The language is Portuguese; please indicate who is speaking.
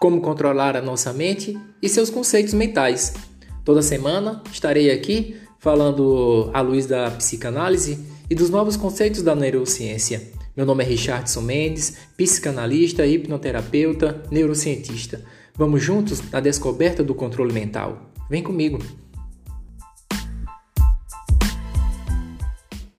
Speaker 1: como controlar a nossa mente e seus conceitos mentais. Toda semana estarei aqui falando à luz da psicanálise e dos novos conceitos da neurociência. Meu nome é Richardson Mendes, psicanalista, hipnoterapeuta, neurocientista. Vamos juntos na descoberta do controle mental. Vem comigo!